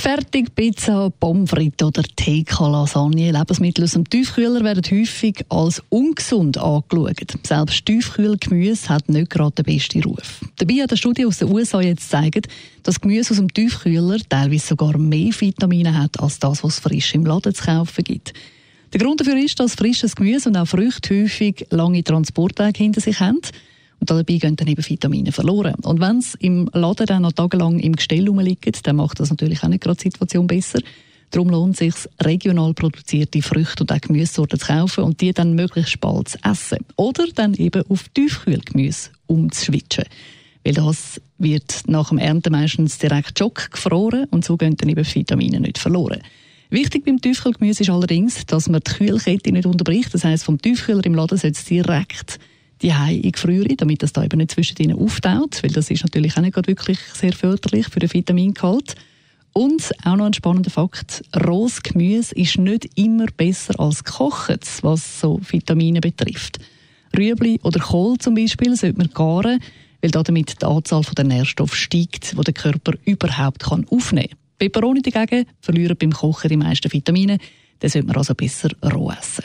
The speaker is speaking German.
Fertigpizza, Pommes frites oder TK-Lasagne. Lebensmittel aus dem Tiefkühler werden häufig als ungesund angeschaut. Selbst Tiefkühlgemüse hat nicht gerade den besten Ruf. Dabei hat eine Studie aus den USA jetzt gezeigt, dass Gemüse aus dem Tiefkühler teilweise sogar mehr Vitamine hat, als das, was es frisch im Laden zu kaufen gibt. Der Grund dafür ist, dass frisches Gemüse und auch Früchte häufig lange Transportwege hinter sich haben. Dabei gehen dann eben Vitamine verloren. Und wenn es im Laden dann noch tagelang im Gestell rumliegt, dann macht das natürlich auch nicht gerade die Situation besser. Darum lohnt es sich, regional produzierte Früchte und auch Gemüsesorten zu kaufen und die dann möglichst bald zu essen. Oder dann eben auf Tiefkühlgemüse umzuschwitchen. Weil das wird nach dem Ernten meistens direkt Schock gefroren und so gehen dann eben Vitamine nicht verloren. Wichtig beim Tiefkühlgemüse ist allerdings, dass man die Kühlkette nicht unterbricht. Das heisst, vom Tiefkühler im Laden sollte es direkt die in gefriere, damit das da eben nicht zwischen ihnen auftaut, weil das ist natürlich auch nicht wirklich sehr förderlich für den Vitamingehalt. Und auch noch ein spannender Fakt, rohes Gemüse ist nicht immer besser als gekochtes, was so Vitamine betrifft. Rüebli oder Kohl zum Beispiel sollte man garen, weil damit die Anzahl der Nährstoffe steigt, die der Körper überhaupt aufnehmen kann. Peperoni dagegen verlieren beim Kochen die meisten Vitamine, dann sollte man also besser roh essen.